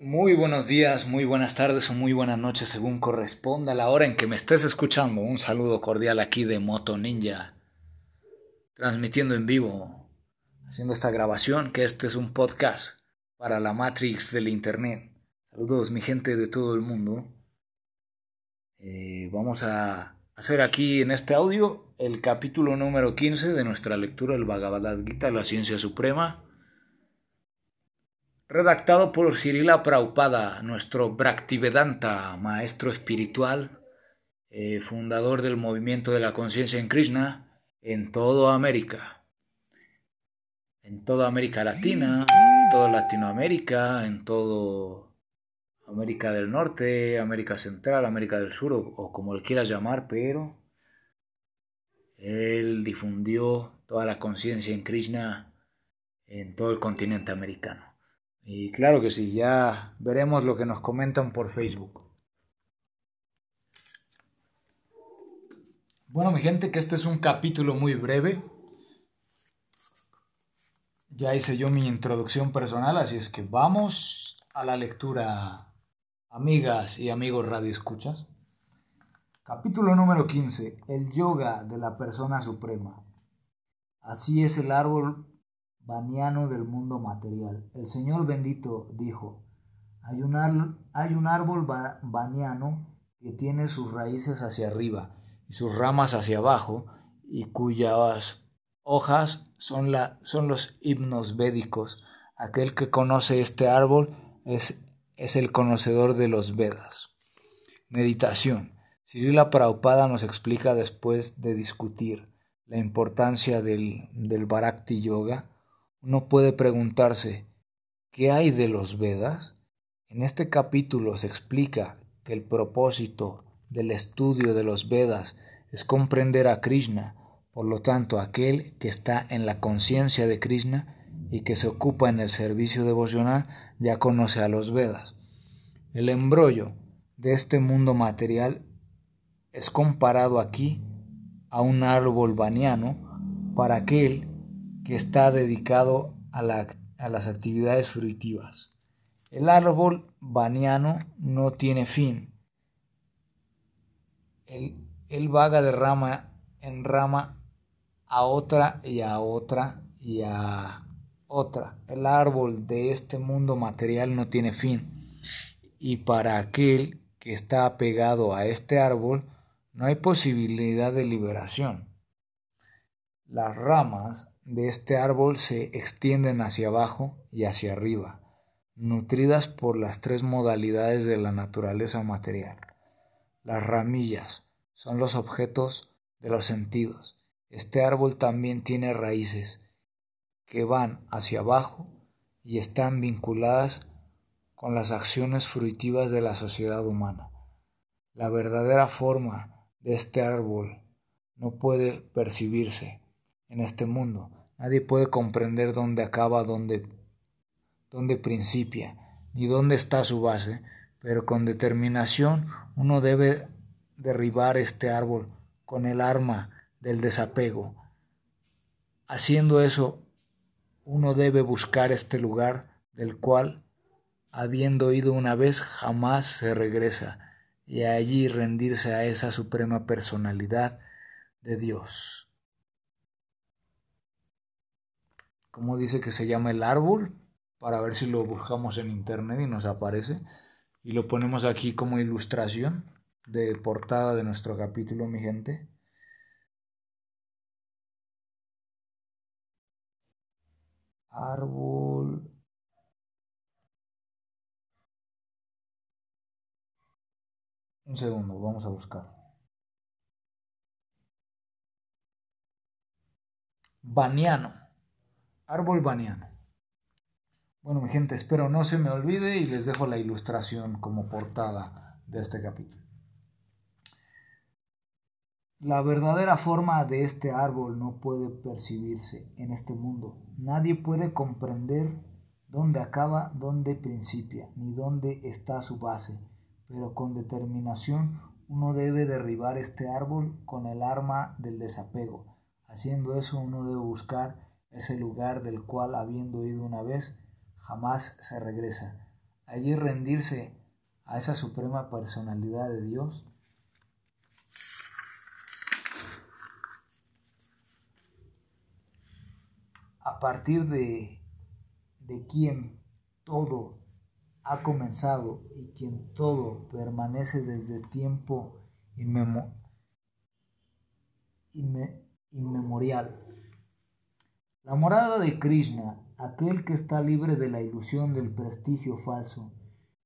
Muy buenos días, muy buenas tardes o muy buenas noches según corresponda la hora en que me estés escuchando. Un saludo cordial aquí de Moto Ninja, transmitiendo en vivo, haciendo esta grabación, que este es un podcast para la Matrix del Internet. Saludos mi gente de todo el mundo. Eh, vamos a hacer aquí en este audio el capítulo número 15 de nuestra lectura del Bhagavad Gita, la ciencia suprema redactado por Cirila Praupada, nuestro Bhaktivedanta, maestro espiritual, eh, fundador del movimiento de la conciencia en Krishna en toda América, en toda América Latina, en toda Latinoamérica, en toda América del Norte, América Central, América del Sur, o, o como le quieras llamar, pero él difundió toda la conciencia en Krishna en todo el continente americano. Y claro que sí, ya veremos lo que nos comentan por Facebook. Bueno, mi gente, que este es un capítulo muy breve. Ya hice yo mi introducción personal, así es que vamos a la lectura, amigas y amigos radio escuchas. Capítulo número 15. El yoga de la persona suprema. Así es el árbol baniano del mundo material. El Señor bendito dijo, hay un, hay un árbol baniano que tiene sus raíces hacia arriba y sus ramas hacia abajo y cuyas hojas son, la, son los himnos védicos. Aquel que conoce este árbol es, es el conocedor de los Vedas. Meditación. Sirila Prabhupada nos explica después de discutir la importancia del, del Yoga uno puede preguntarse, ¿qué hay de los Vedas? En este capítulo se explica que el propósito del estudio de los Vedas es comprender a Krishna, por lo tanto aquel que está en la conciencia de Krishna y que se ocupa en el servicio devocional ya conoce a los Vedas. El embrollo de este mundo material es comparado aquí a un árbol baniano para aquel que está dedicado a, las actividades fruitivas. El árbol baniano no tiene fin. Él, él vaga de rama en rama a otra y a otra y a otra. El árbol de este mundo material no tiene fin. Y para aquel que está apegado a este árbol, no hay posibilidad de liberación. Las ramas de este árbol se extienden hacia abajo y hacia arriba, nutridas por las tres modalidades de la naturaleza material. Las ramillas son los objetos de los sentidos. Este árbol también tiene raíces que van hacia abajo y están vinculadas con las acciones fruitivas de la sociedad humana. La verdadera forma de este árbol no puede percibirse en este mundo, Nadie puede comprender dónde acaba, dónde, dónde principia, ni dónde está su base, pero con determinación uno debe derribar este árbol con el arma del desapego. Haciendo eso, uno debe buscar este lugar del cual, habiendo ido una vez, jamás se regresa, y allí rendirse a esa suprema personalidad de Dios. Cómo dice que se llama el árbol, para ver si lo buscamos en internet y nos aparece. Y lo ponemos aquí como ilustración de portada de nuestro capítulo, mi gente. Árbol. Un segundo, vamos a buscar. Baniano. Árbol baniano. Bueno, mi gente, espero no se me olvide y les dejo la ilustración como portada de este capítulo. La verdadera forma de este árbol no puede percibirse en este mundo. Nadie puede comprender dónde acaba, dónde principia, ni dónde está su base. Pero con determinación uno debe derribar este árbol con el arma del desapego. Haciendo eso uno debe buscar ese lugar del cual habiendo ido una vez, jamás se regresa. allí rendirse a esa suprema personalidad de Dios? A partir de, de quien todo ha comenzado y quien todo permanece desde tiempo inmemorial. La morada de Krishna, aquel que está libre de la ilusión del prestigio falso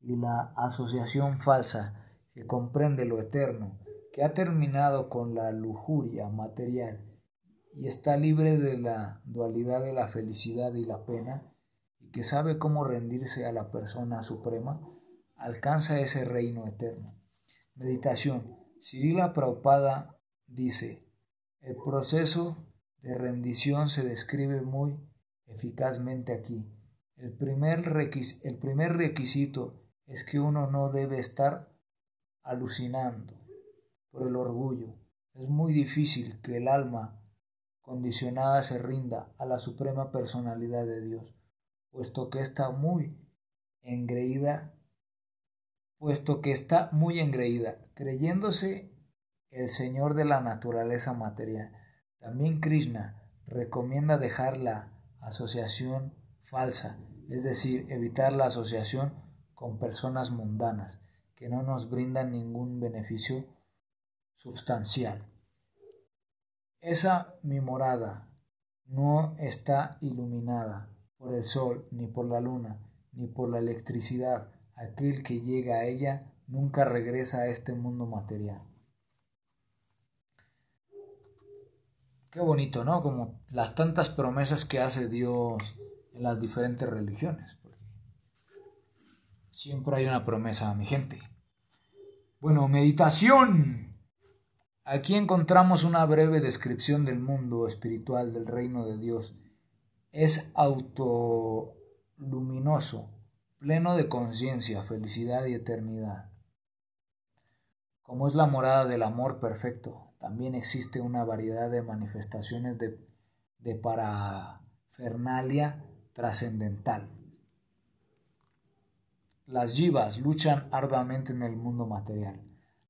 y la asociación falsa que comprende lo eterno, que ha terminado con la lujuria material y está libre de la dualidad de la felicidad y la pena, y que sabe cómo rendirse a la persona suprema, alcanza ese reino eterno. Meditación. Sirila Prabhupada dice, el proceso de rendición se describe muy eficazmente aquí. El primer, el primer requisito es que uno no debe estar alucinando por el orgullo. Es muy difícil que el alma condicionada se rinda a la suprema personalidad de Dios puesto que está muy engreída, puesto que está muy engreída, creyéndose el Señor de la naturaleza material. También Krishna recomienda dejar la asociación falsa, es decir, evitar la asociación con personas mundanas que no nos brindan ningún beneficio sustancial. Esa mi morada no está iluminada por el sol, ni por la luna, ni por la electricidad. Aquel que llega a ella nunca regresa a este mundo material. Qué bonito, ¿no? Como las tantas promesas que hace Dios en las diferentes religiones. siempre hay una promesa, mi gente. Bueno, meditación. Aquí encontramos una breve descripción del mundo espiritual del reino de Dios es autoluminoso, pleno de conciencia, felicidad y eternidad. Como es la morada del amor perfecto, también existe una variedad de manifestaciones de, de parafernalia trascendental. Las yivas luchan arduamente en el mundo material.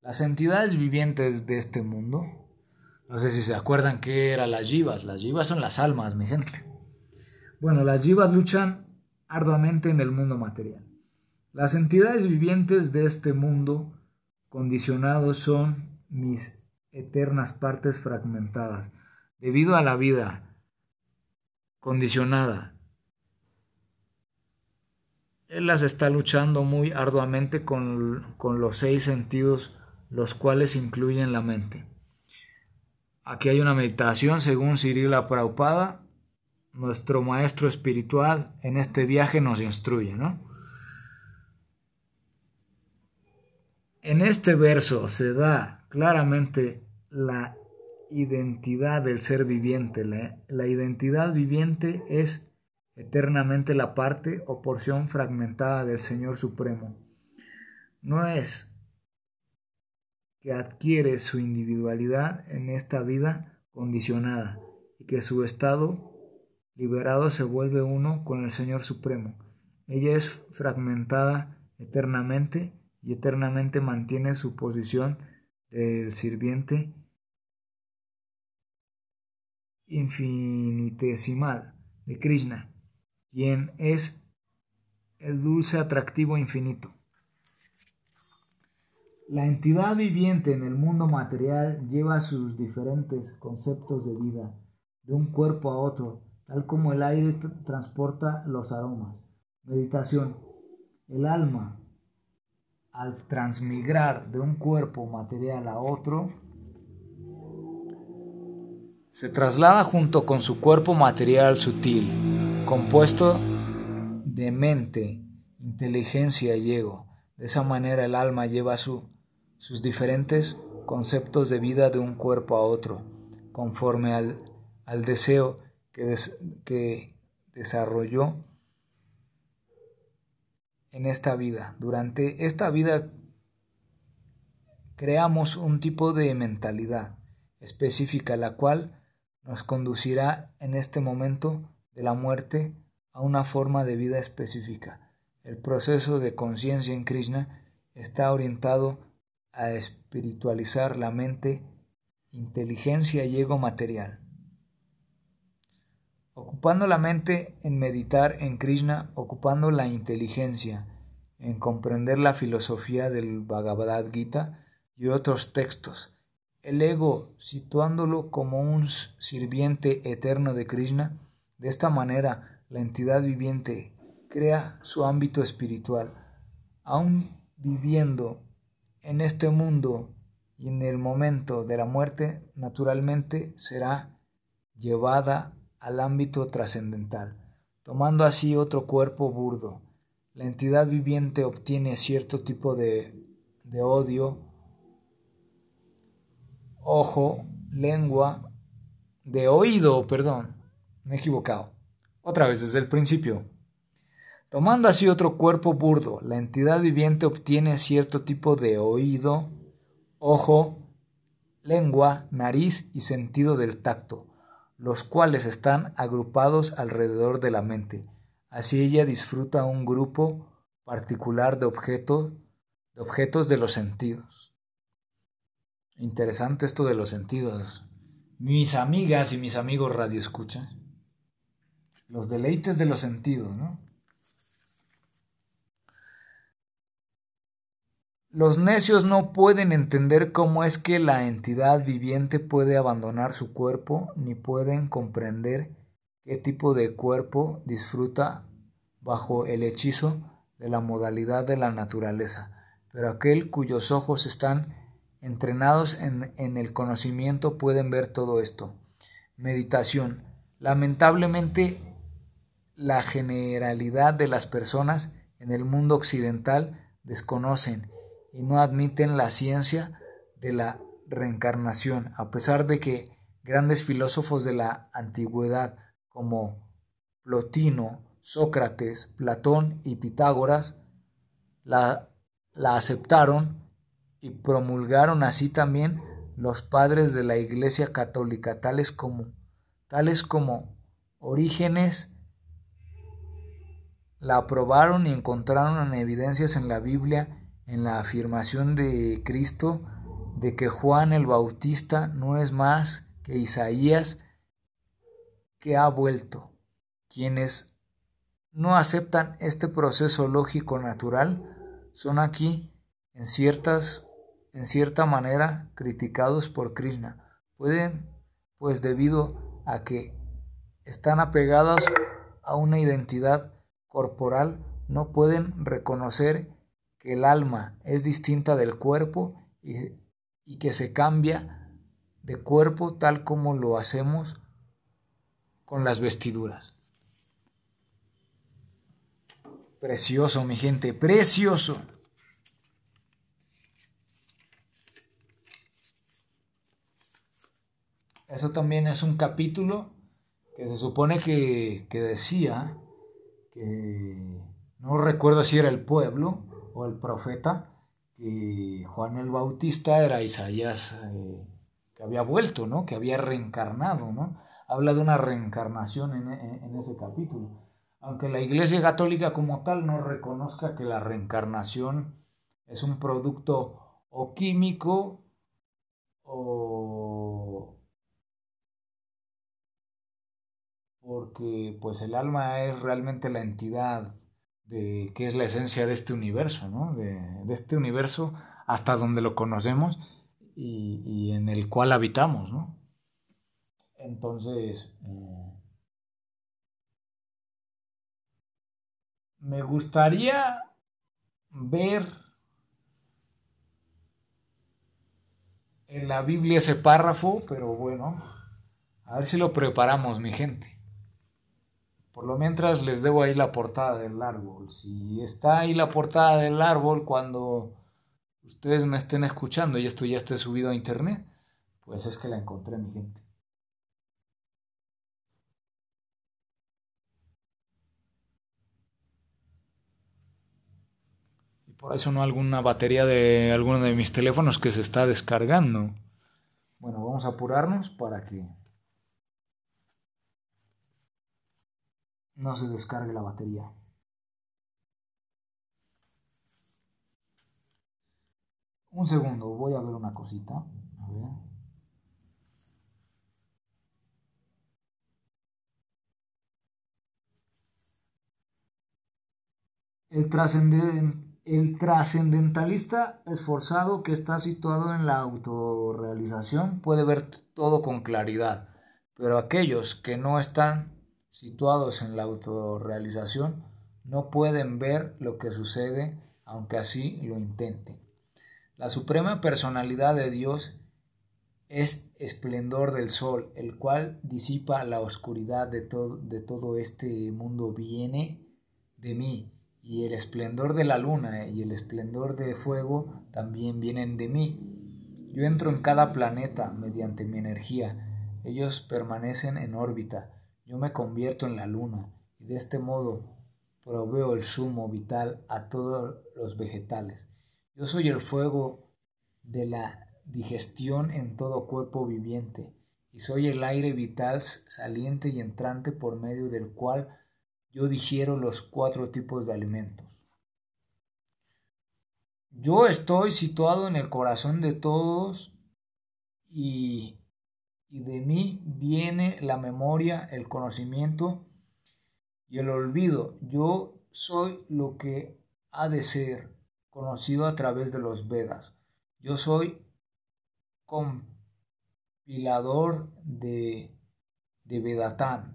Las entidades vivientes de este mundo, no sé si se acuerdan qué eran las yivas, las yivas son las almas, mi gente. Bueno, las yivas luchan arduamente en el mundo material. Las entidades vivientes de este mundo condicionado son mis eternas partes fragmentadas, debido a la vida condicionada. Él las está luchando muy arduamente con, con los seis sentidos, los cuales incluyen la mente. Aquí hay una meditación según Cirila Prabhupada nuestro maestro espiritual en este viaje nos instruye, ¿no? En este verso se da claramente la identidad del ser viviente. La, la, identidad viviente es eternamente la parte o porción fragmentada del Señor Supremo. No es que adquiere su individualidad en esta vida condicionada y que su estado liberado se vuelve uno con el Señor Supremo. Ella es fragmentada eternamente y eternamente mantiene su posición del sirviente infinitesimal de Krishna, quien es el dulce atractivo infinito. La entidad viviente en el mundo material lleva sus diferentes conceptos de vida de un cuerpo a otro tal como el aire transporta los aromas. Meditación. El alma, al transmigrar de un cuerpo material a otro, se traslada junto con su cuerpo material sutil, compuesto de mente, inteligencia y ego. De esa manera el alma lleva su, sus diferentes conceptos de vida de un cuerpo a otro, conforme al, al deseo que, desarrolló en esta vida. Durante esta vida creamos un tipo de mentalidad específica, la cual nos conducirá en este momento de la muerte a una forma de vida específica. el proceso de conciencia en Krishna está orientado a espiritualizar la mente, inteligencia y ego material. Ocupando la mente en meditar en Krishna, ocupando la inteligencia en comprender la filosofía del Bhagavad Gita y otros textos, el ego situándolo como un sirviente eterno de Krishna, de esta manera la entidad viviente crea su ámbito espiritual, aun viviendo en este mundo y en el momento de la muerte, naturalmente será llevada al ámbito trascendental, tomando así otro cuerpo burdo. La entidad viviente obtiene cierto tipo de, de odio, ojo, lengua, de oído, perdón, me he equivocado. Otra vez desde el principio. Tomando así otro cuerpo burdo, la entidad viviente obtiene cierto tipo de oído, ojo, lengua, nariz y sentido del tacto, los cuales están agrupados alrededor de la mente. Así ella disfruta un grupo particular de objetos, de objetos de los sentidos. Interesante esto de los sentidos. Mis amigas y mis amigos radio escuchan. Los deleites de los sentidos, ¿no? Los necios no pueden entender cómo es que la entidad viviente puede abandonar su cuerpo, ni pueden comprender qué tipo de cuerpo disfruta bajo el hechizo de la modalidad de la naturaleza. Pero aquel cuyos ojos están entrenados en, el conocimiento pueden ver todo esto. Meditación. Lamentablemente, la generalidad de las personas en el mundo occidental desconocen y no admiten la ciencia de la reencarnación, a pesar de que grandes filósofos de la antigüedad como Plotino, Sócrates, Platón y Pitágoras la, la aceptaron y promulgaron así también los padres de la Iglesia Católica, tales como, tales como Orígenes, la aprobaron y encontraron evidencias en la Biblia en la afirmación de Cristo de que Juan el Bautista no es más que Isaías que ha vuelto. Quienes no aceptan este proceso lógico natural son aquí en ciertas en cierta manera criticados por Krishna. Pueden pues debido a que están apegados a una identidad corporal no pueden reconocer el alma es distinta del cuerpo y, y que se cambia de cuerpo tal como lo hacemos con las vestiduras. Precioso, mi gente, precioso. Eso también es un capítulo que se supone que, que decía que no recuerdo si era el pueblo, el profeta, que Juan el Bautista era Isaías eh, que había vuelto, ¿no? Que había reencarnado, ¿no? Habla de una reencarnación en, en ese capítulo. Aunque la Iglesia Católica como tal no reconozca que la reencarnación es un producto o químico o porque pues el alma es realmente la entidad de qué es la esencia de este universo, ¿no? De, este universo hasta donde lo conocemos y, en el cual habitamos, ¿no? Entonces, eh, me gustaría ver en la Biblia ese párrafo, pero bueno, a ver si lo preparamos, mi gente. Por lo mientras les debo ahí la portada del árbol. Si está ahí la portada del árbol cuando ustedes me estén escuchando y esto ya esté subido a internet, pues es que la encontré, mi gente. Y por eso no alguna batería de alguno de mis teléfonos que se está descargando. Bueno, vamos a apurarnos para que no se descargue la batería. Un segundo, voy a ver una cosita. A ver. El, el trascendentalista esforzado que está situado en la autorrealización puede ver todo con claridad, pero aquellos que no están situados en la autorrealización no pueden ver lo que sucede aunque así lo intenten. La suprema personalidad de Dios es esplendor del sol, el cual disipa la oscuridad de, de todo este mundo viene de mí, y el esplendor de la luna y el esplendor de fuego también vienen de mí. Yo entro en cada planeta mediante mi energía, ellos permanecen en órbita, yo me convierto en la luna, y de este modo proveo el sumo vital a todos los vegetales. Yo soy el fuego de la digestión en todo cuerpo viviente, y soy el aire vital saliente y entrante por medio del cual yo digiero los cuatro tipos de alimentos. Yo estoy situado en el corazón de todos y, y de mí viene la memoria, el conocimiento y el olvido. Yo soy lo que ha de ser conocido a través de los Vedas. Yo soy compilador de, de Vedatán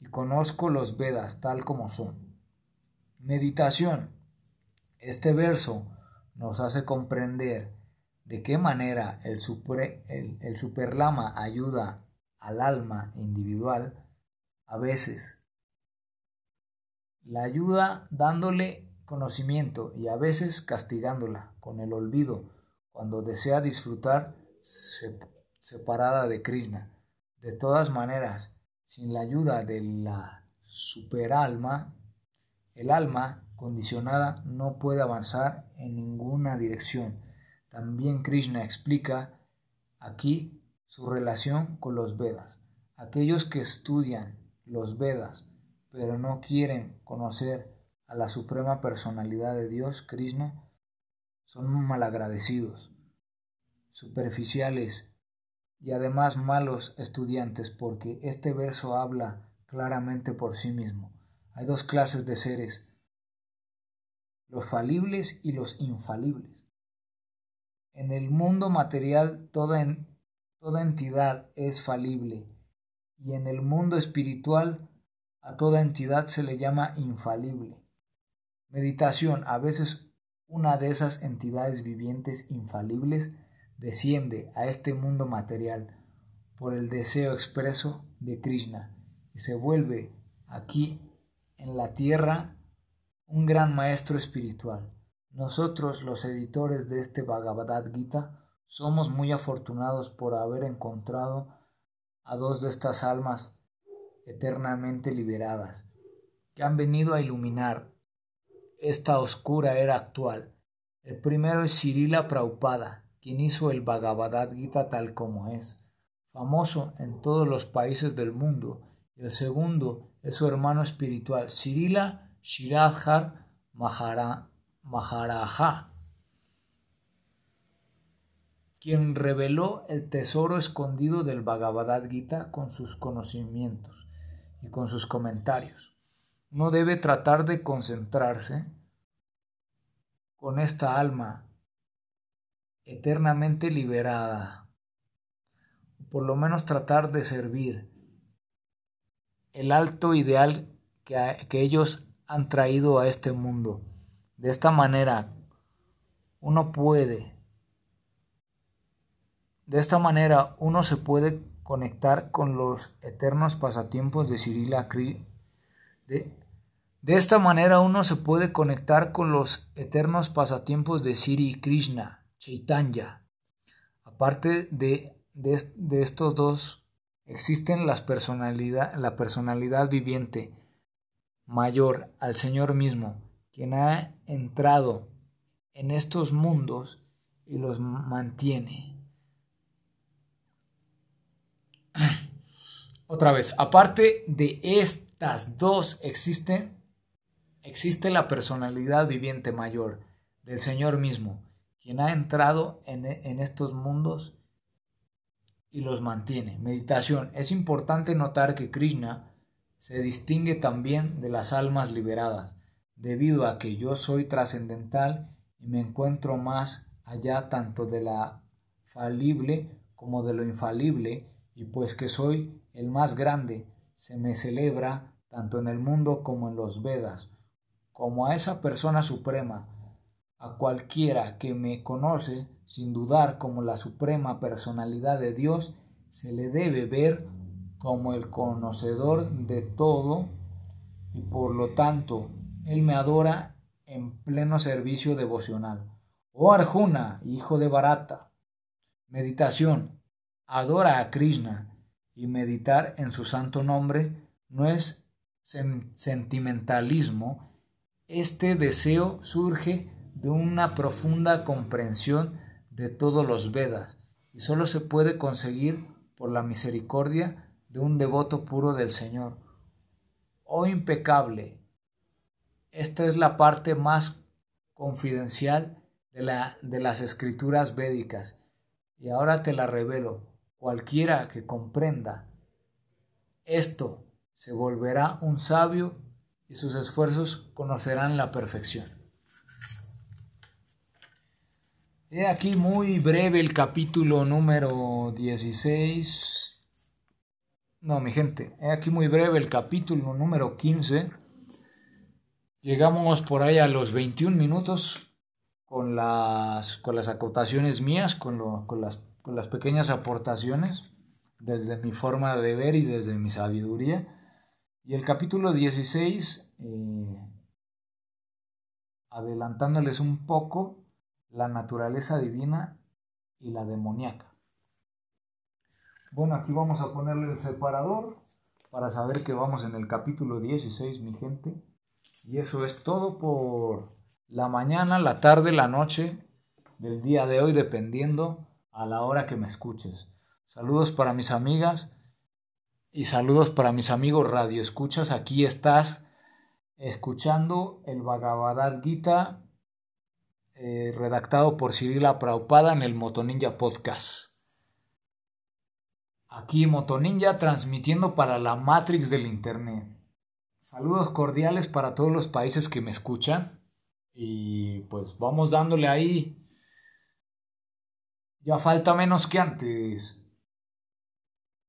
y conozco los Vedas tal como son. Meditación. Este verso nos hace comprender de qué manera el, el, el superlama ayuda al alma individual a veces. La ayuda dándole conocimiento y a veces castigándola con el olvido cuando desea disfrutar separada de Krishna. De todas maneras, sin la ayuda de la superalma, el alma condicionada no puede avanzar en ninguna dirección. También Krishna explica aquí su relación con los Vedas. Aquellos que estudian los Vedas pero no quieren conocer a la suprema personalidad de Dios, Krishna, son malagradecidos, superficiales y además malos estudiantes porque este verso habla claramente por sí mismo. Hay dos clases de seres, los falibles y los infalibles. En el mundo material toda, toda entidad es falible y en el mundo espiritual a toda entidad se le llama infalible. Meditación. A veces una de esas entidades vivientes infalibles desciende a este mundo material por el deseo expreso de Krishna y se vuelve aquí en la tierra un gran maestro espiritual. Nosotros, los editores de este Bhagavad Gita, somos muy afortunados por haber encontrado a dos de estas almas eternamente liberadas, que han venido a iluminar esta oscura era actual. El primero es Cirila Praupada, quien hizo el Bhagavad Gita tal como es, famoso en todos los países del mundo. Y el segundo es su hermano espiritual, Cirila Shiradhar Maharaja, quien reveló el tesoro escondido del Bhagavad Gita con sus conocimientos y con sus comentarios no debe tratar de concentrarse con esta alma eternamente liberada, por lo menos tratar de servir el alto ideal que, que ellos han traído a este mundo. De esta manera, uno puede, de esta manera uno se puede conectar con los eternos pasatiempos de Cirila de, de esta manera uno se puede conectar con los eternos pasatiempos de Siri Krishna, Chaitanya. Aparte de, de, estos dos, existen las personalidad, la personalidad viviente mayor al Señor mismo, quien ha entrado en estos mundos y los mantiene. Otra vez, aparte de estas dos existen existe la personalidad viviente mayor del Señor mismo, quien ha entrado en, en estos mundos y los mantiene. Meditación. Es importante notar que Krishna se distingue también de las almas liberadas, debido a que yo soy trascendental y me encuentro más allá tanto de la falible como de lo infalible, y pues que soy el más grande, se me celebra tanto en el mundo como en los Vedas, como a esa persona suprema, a cualquiera que me conoce sin dudar como la suprema personalidad de Dios, se le debe ver como el conocedor de todo y por lo tanto él me adora en pleno servicio devocional. Oh Arjuna, hijo de Barata, meditación, adora a Krishna y meditar en su santo nombre no es sentimentalismo, este deseo surge de una profunda comprensión de todos los Vedas y solo se puede conseguir por la misericordia de un devoto puro del Señor. Oh impecable, esta es la parte más confidencial de, la, de las escrituras védicas y ahora te la revelo. Cualquiera que comprenda esto se volverá un sabio y sus esfuerzos conocerán la perfección. He aquí muy breve el capítulo número 16. No, mi gente, he aquí muy breve el capítulo número 15. Llegamos por ahí a los 21 minutos con las, con las acotaciones mías, con, con, las, con las pequeñas aportaciones desde mi forma de ver y desde mi sabiduría. Y el capítulo 16, eh, adelantándoles un poco, la naturaleza divina y la demoníaca. Bueno, aquí vamos a ponerle el separador para saber que vamos en el capítulo 16, mi gente. Y eso es todo por la mañana, la tarde, la noche del día de hoy, dependiendo a la hora que me escuches. Saludos para mis amigas y saludos para mis amigos radio escuchas. Aquí estás escuchando el Bhagavad Gita eh, redactado por Cirila Praupada en el Motoninja Podcast. Aquí Motoninja transmitiendo para la Matrix del Internet. Saludos cordiales para todos los países que me escuchan. Y pues vamos dándole ahí. Ya falta menos que antes.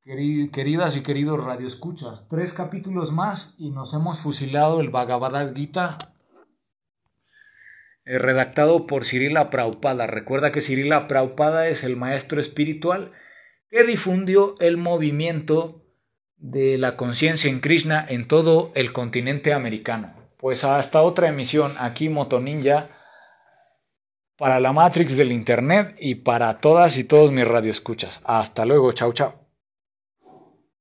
Queridas y queridos radioescuchas, tres capítulos más y nos hemos fusilado el Bhagavad Gita eh, redactado por Cirila Praupada. Recuerda que Cirila Praupada es el maestro espiritual que difundió el movimiento de la conciencia en Krishna en todo el continente americano. Pues hasta otra emisión aquí Motoninja para la Matrix del Internet y para todas y todos mis radioescuchas. Hasta luego, chao chao.